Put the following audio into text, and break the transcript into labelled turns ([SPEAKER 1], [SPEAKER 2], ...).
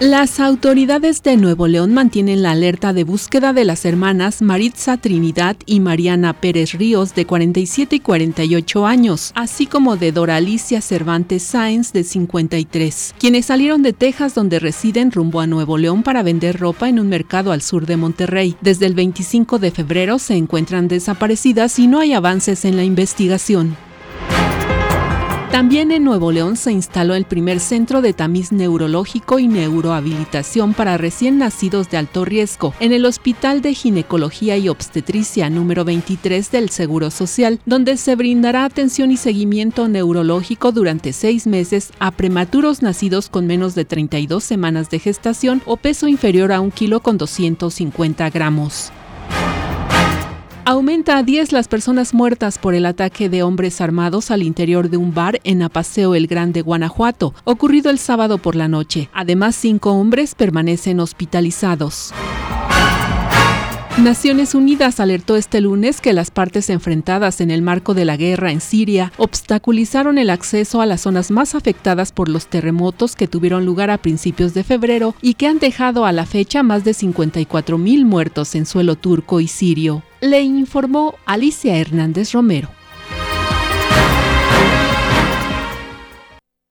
[SPEAKER 1] Las autoridades de Nuevo León mantienen la alerta de búsqueda de las hermanas Maritza Trinidad y Mariana Pérez Ríos de 47 y 48 años, así como de Dora Alicia Cervantes Sáenz de 53, quienes salieron de Texas donde residen rumbo a Nuevo León para vender ropa en un mercado al sur de Monterrey. Desde el 25 de febrero se encuentran desaparecidas y no hay avances en la investigación. También en Nuevo León se instaló el primer centro de tamiz neurológico y neurohabilitación para recién nacidos de alto riesgo en el Hospital de Ginecología y Obstetricia número 23 del Seguro Social, donde se brindará atención y seguimiento neurológico durante seis meses a prematuros nacidos con menos de 32 semanas de gestación o peso inferior a un kilo con 250 gramos. Aumenta a 10 las personas muertas por el ataque de hombres armados al interior de un bar en Apaseo el Grande, Guanajuato, ocurrido el sábado por la noche. Además, cinco hombres permanecen hospitalizados. Naciones Unidas alertó este lunes que las partes enfrentadas en el marco de la guerra en Siria obstaculizaron el acceso a las zonas más afectadas por los terremotos que tuvieron lugar a principios de febrero y que han dejado a la fecha más de 54 mil muertos en suelo turco y sirio. Le informó Alicia Hernández Romero.